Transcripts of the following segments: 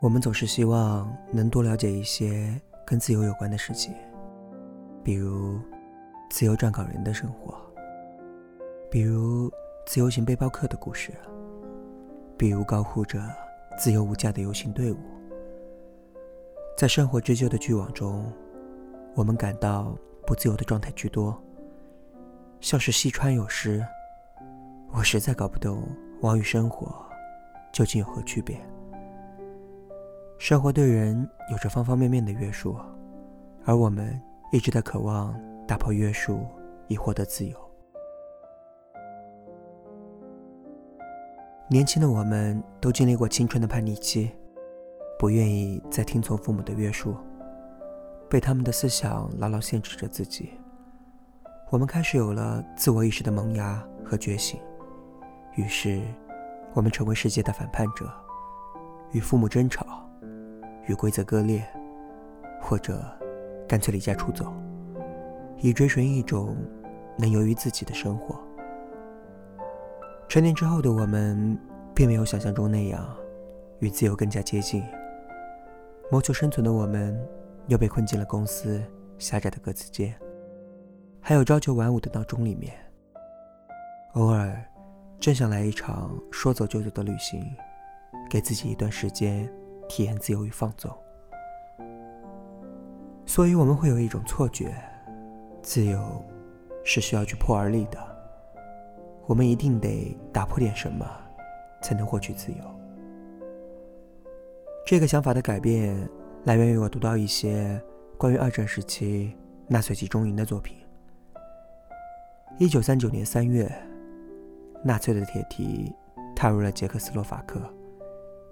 我们总是希望能多了解一些跟自由有关的事情，比如自由撰稿人的生活，比如自由行背包客的故事，比如高呼着自由无价的游行队伍。在生活织就的巨网中，我们感到不自由的状态居多，像是西川有诗。我实在搞不懂网与生活究竟有何区别。生活对人有着方方面面的约束，而我们一直在渴望打破约束以获得自由。年轻的我们都经历过青春的叛逆期，不愿意再听从父母的约束，被他们的思想牢牢限制着自己。我们开始有了自我意识的萌芽和觉醒。于是，我们成为世界的反叛者，与父母争吵，与规则割裂，或者干脆离家出走，以追寻一种能由于自己的生活。成年之后的我们，并没有想象中那样与自由更加接近。谋求生存的我们，又被困进了公司狭窄的格子间，还有朝九晚五的闹钟里面。偶尔。真想来一场说走就走的旅行，给自己一段时间体验自由与放纵。所以我们会有一种错觉，自由是需要去破而立的。我们一定得打破点什么，才能获取自由。这个想法的改变来源于我读到一些关于二战时期纳粹集中营的作品。一九三九年三月。纳粹的铁蹄踏入了捷克斯洛伐克，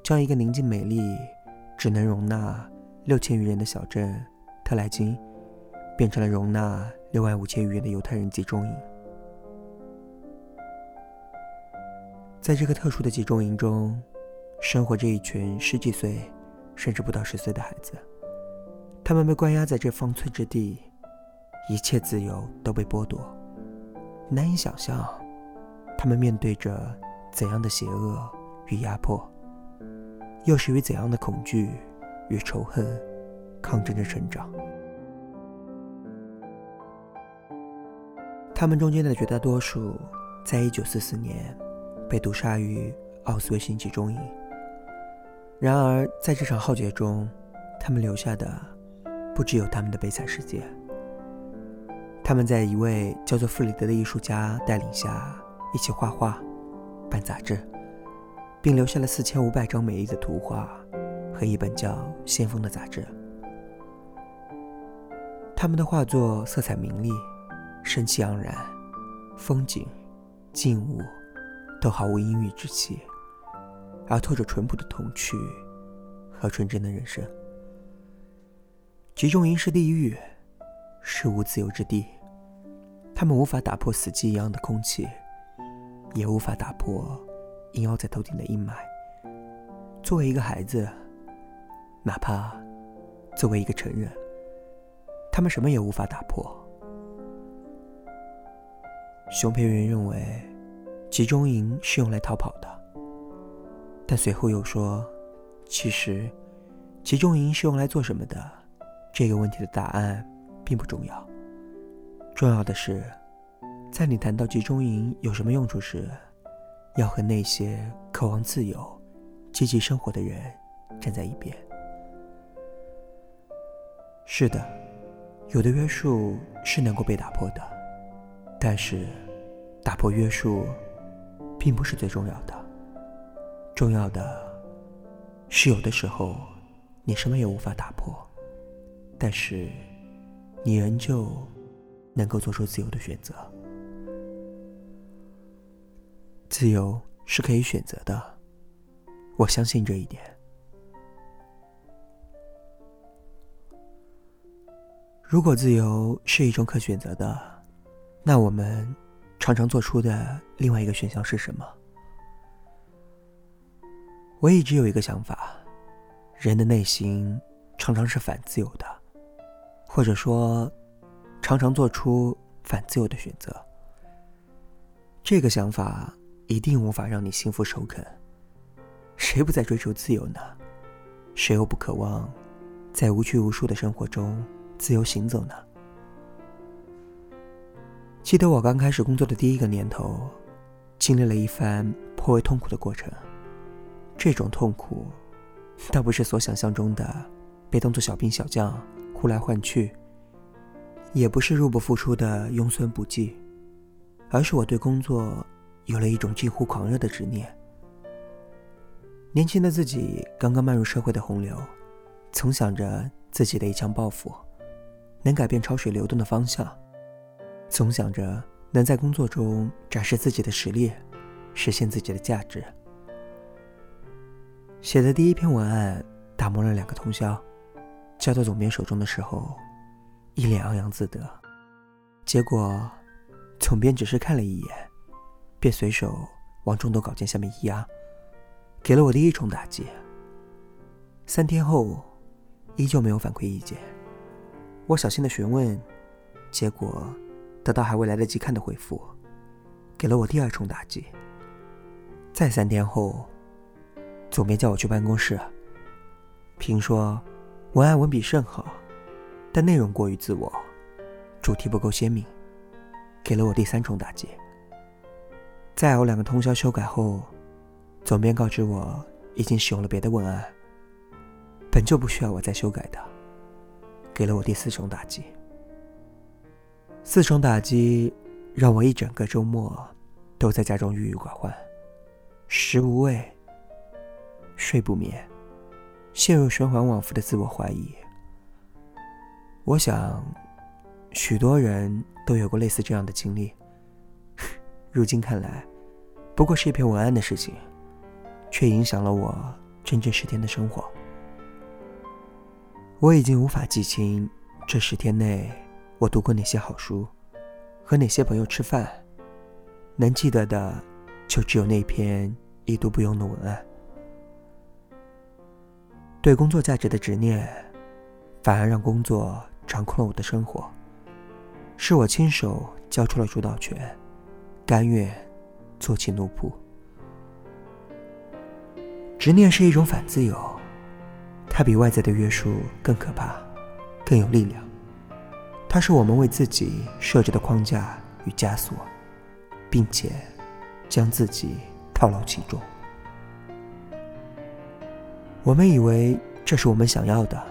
将一个宁静美丽、只能容纳六千余人的小镇特莱金，变成了容纳六万五千余人的犹太人集中营。在这个特殊的集中营中，生活着一群十几岁甚至不到十岁的孩子，他们被关押在这方寸之地，一切自由都被剥夺，难以想象。他们面对着怎样的邪恶与压迫，又是与怎样的恐惧与仇恨抗争着成长？他们中间的绝大多数，在一九四四年被毒杀于奥斯维辛集中营。然而，在这场浩劫中，他们留下的不只有他们的悲惨世界。他们在一位叫做弗里德的艺术家带领下。一起画画、办杂志，并留下了四千五百张美丽的图画和一本叫《先锋》的杂志。他们的画作色彩明丽、生气盎然，风景、静物都毫无阴郁之气，而透着淳朴的童趣和纯真的人生。集中营是地狱，是无自由之地。他们无法打破死寂一样的空气。也无法打破萦绕在头顶的阴霾。作为一个孩子，哪怕作为一个成人，他们什么也无法打破。熊培云认为，集中营是用来逃跑的，但随后又说，其实，集中营是用来做什么的？这个问题的答案并不重要，重要的是。在你谈到集中营有什么用处时，要和那些渴望自由、积极生活的人站在一边。是的，有的约束是能够被打破的，但是打破约束并不是最重要的。重要的是，有的时候你什么也无法打破，但是你仍旧能够做出自由的选择。自由是可以选择的，我相信这一点。如果自由是一种可选择的，那我们常常做出的另外一个选项是什么？我一直有一个想法：人的内心常常是反自由的，或者说，常常做出反自由的选择。这个想法。一定无法让你心服首肯。谁不在追求自由呢？谁又不渴望在无拘无束的生活中自由行走呢？记得我刚开始工作的第一个年头，经历了一番颇为痛苦的过程。这种痛苦，倒不是所想象中的被当作小兵小将呼来唤去，也不是入不敷出的庸孙补剂，而是我对工作有了一种近乎狂热的执念。年轻的自己刚刚迈入社会的洪流，总想着自己的一腔抱负，能改变潮水流动的方向。总想着能在工作中展示自己的实力，实现自己的价值。写的第一篇文案打磨了两个通宵，交到总编手中的时候，一脸洋洋自得。结果，总编只是看了一眼，便随手往众多稿件下面一压，给了我第一重打击。三天后，依旧没有反馈意见。我小心的询问，结果。得到还未来得及看的回复，给了我第二重打击。再三天后，总编叫我去办公室，评说文案文笔甚好，但内容过于自我，主题不够鲜明，给了我第三重打击。再熬两个通宵修改后，总编告知我已经使用了别的文案，本就不需要我再修改的，给了我第四重打击。四重打击让我一整个周末都在家中郁郁寡欢，食无味，睡不眠，陷入循环往复的自我怀疑。我想，许多人都有过类似这样的经历。如今看来，不过是一篇文案的事情，却影响了我整整十天的生活。我已经无法记清这十天内。我读过哪些好书，和哪些朋友吃饭，能记得的就只有那篇已读不用的文案。对工作价值的执念，反而让工作掌控了我的生活，是我亲手交出了主导权，甘愿做起奴仆。执念是一种反自由，它比外在的约束更可怕，更有力量。它是我们为自己设置的框架与枷锁，并且将自己套牢其中。我们以为这是我们想要的，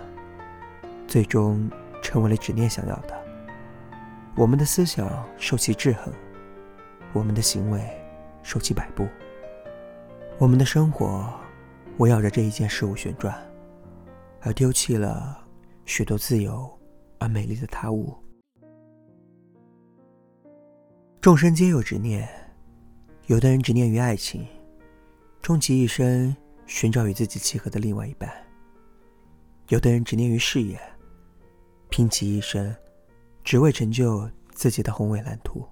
最终成为了执念想要的。我们的思想受其制衡，我们的行为受其摆布，我们的生活围绕着这一件事物旋转，而丢弃了许多自由。而美丽的他物，众生皆有执念。有的人执念于爱情，终其一生寻找与自己契合的另外一半；有的人执念于事业，拼其一生只为成就自己的宏伟蓝图；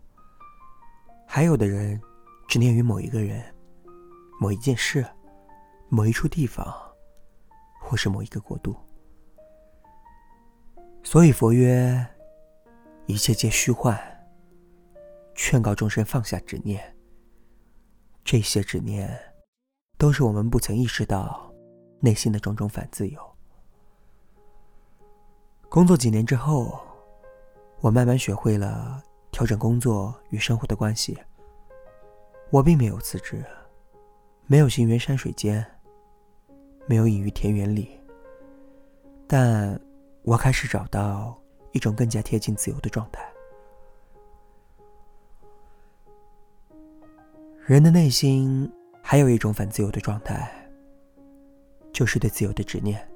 还有的人执念于某一个人、某一件事、某一处地方，或是某一个国度。所以佛曰：“一切皆虚幻。”劝告众生放下执念。这些执念，都是我们不曾意识到内心的种种反自由。工作几年之后，我慢慢学会了调整工作与生活的关系。我并没有辞职，没有行于山水间，没有隐于田园里，但。我开始找到一种更加贴近自由的状态。人的内心还有一种反自由的状态，就是对自由的执念。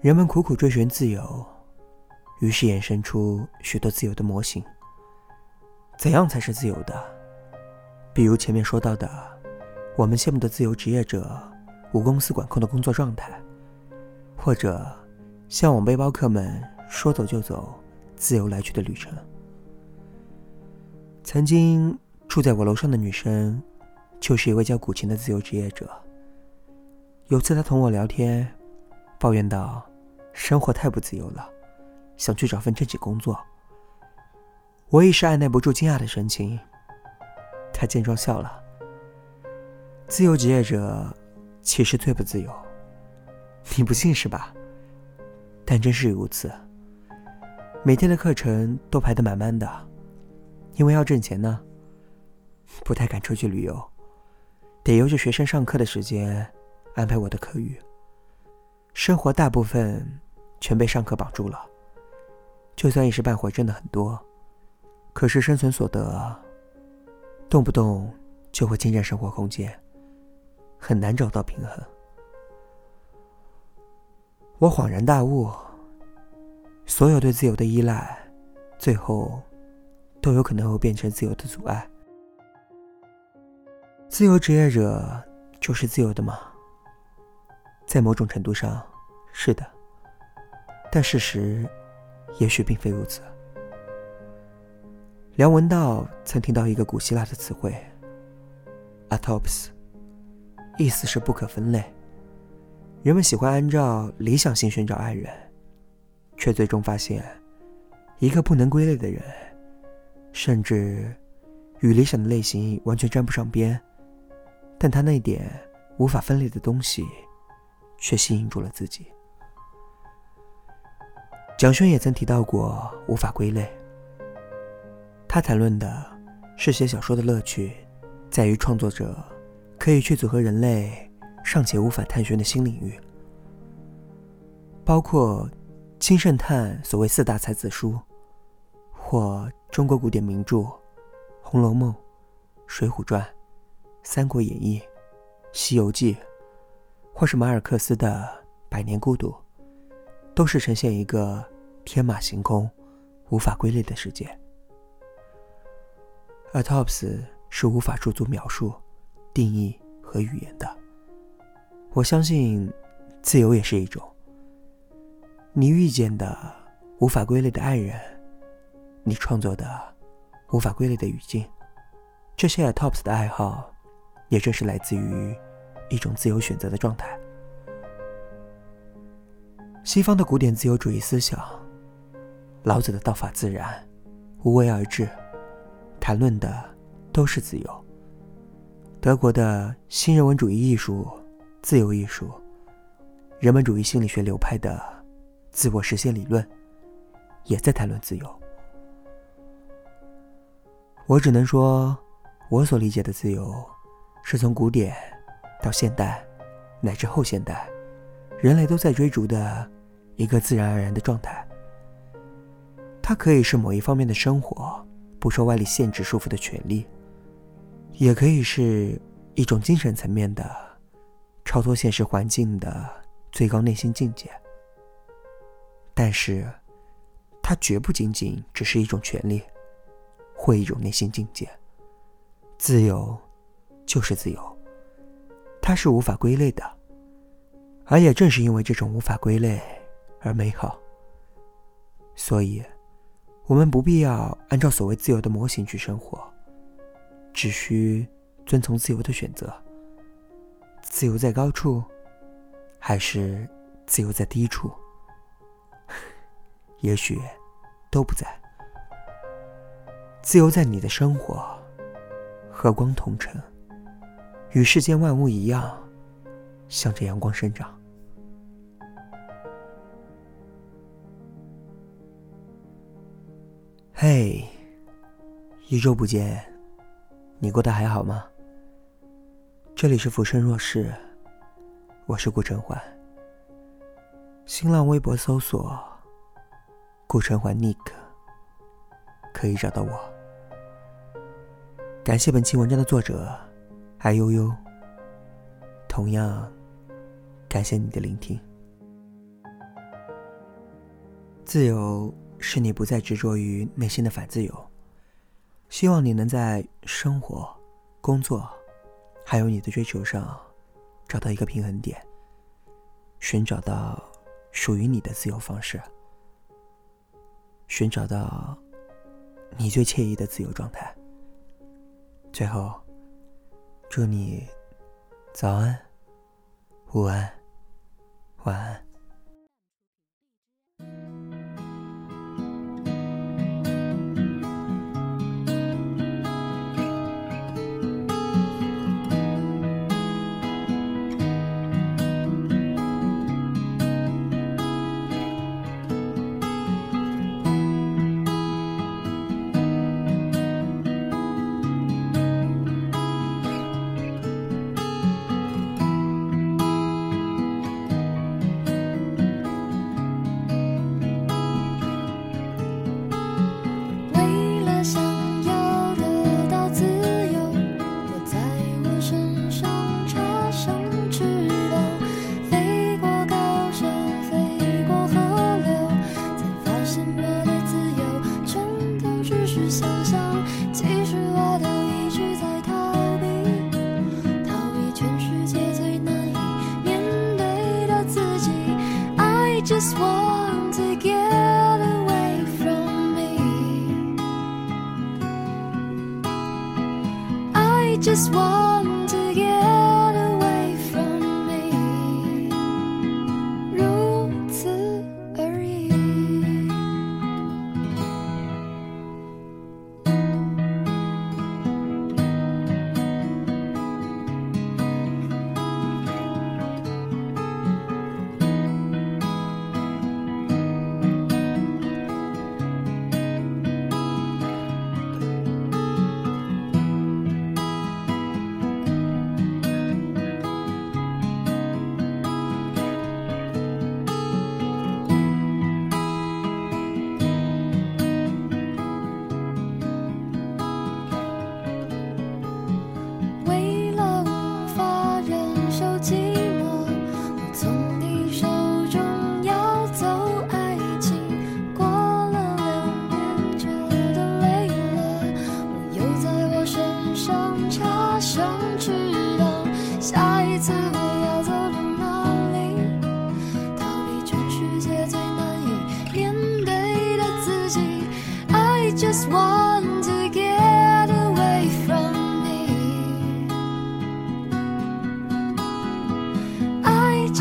人们苦苦追寻自由，于是衍生出许多自由的模型。怎样才是自由的？比如前面说到的，我们羡慕的自由职业者无公司管控的工作状态，或者。向往背包客们说走就走、自由来去的旅程。曾经住在我楼上的女生，就是一位叫古琴的自由职业者。有次她同我聊天，抱怨道：“生活太不自由了，想去找份正经工作。”我一时按耐不住惊讶的神情。他见状笑了：“自由职业者其实最不自由，你不信是吧？但真是如此。每天的课程都排得满满的，因为要挣钱呢。不太敢出去旅游，得由着学生上课的时间安排我的课余。生活大部分全被上课绑住了。就算一时半会挣的很多，可是生存所得动不动就会侵占生活空间，很难找到平衡。我恍然大悟，所有对自由的依赖，最后都有可能会变成自由的阻碍。自由职业者就是自由的吗？在某种程度上，是的。但事实，也许并非如此。梁文道曾听到一个古希腊的词汇 “atopos”，意思是不可分类。人们喜欢按照理想性寻找爱人，却最终发现，一个不能归类的人，甚至与理想的类型完全沾不上边。但他那点无法分类的东西，却吸引住了自己。蒋勋也曾提到过无法归类。他谈论的是写小说的乐趣，在于创作者可以去组合人类尚且无法探寻的新领域，包括金圣叹所谓四大才子书，或中国古典名著《红楼梦》《水浒传》。《三国演义》《西游记》，或是马尔克斯的《百年孤独》，都是呈现一个天马行空、无法归类的世界。而 Tops 是无法驻足描述、定义和语言的。我相信，自由也是一种。你遇见的无法归类的爱人，你创作的无法归类的语境，这些 ATOPS 的爱好。也正是来自于一种自由选择的状态。西方的古典自由主义思想，老子的“道法自然，无为而治”，谈论的都是自由。德国的新人文主义艺术、自由艺术，人本主义心理学流派的自我实现理论，也在谈论自由。我只能说，我所理解的自由。是从古典到现代，乃至后现代，人类都在追逐的一个自然而然的状态。它可以是某一方面的生活不受外力限制束缚的权利，也可以是一种精神层面的超脱现实环境的最高内心境界。但是，它绝不仅仅只是一种权利，或一种内心境界。自由。就是自由，它是无法归类的，而也正是因为这种无法归类而美好。所以，我们不必要按照所谓自由的模型去生活，只需遵从自由的选择。自由在高处，还是自由在低处？也许都不在。自由在你的生活，和光同尘。与世间万物一样，向着阳光生长。嘿，一周不见，你过得还好吗？这里是浮生若世，我是顾晨环。新浪微博搜索“顾晨环 Nick”，可以找到我。感谢本期文章的作者。爱悠悠，同样感谢你的聆听。自由是你不再执着于内心的反自由。希望你能在生活、工作，还有你的追求上，找到一个平衡点，寻找到属于你的自由方式，寻找到你最惬意的自由状态。最后。祝你早安、午安、晚安。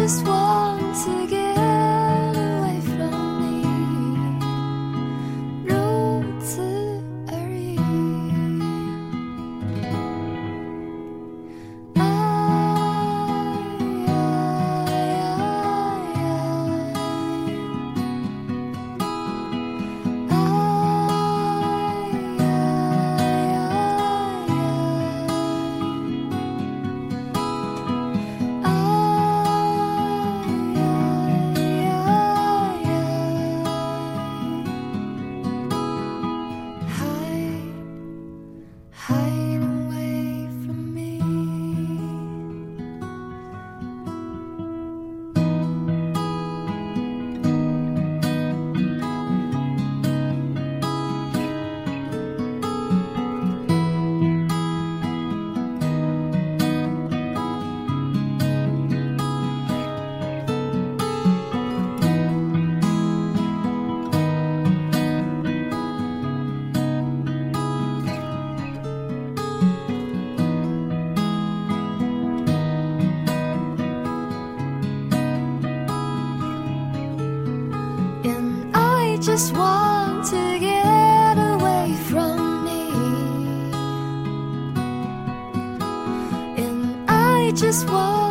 just what? just want to get away from me, and I just want.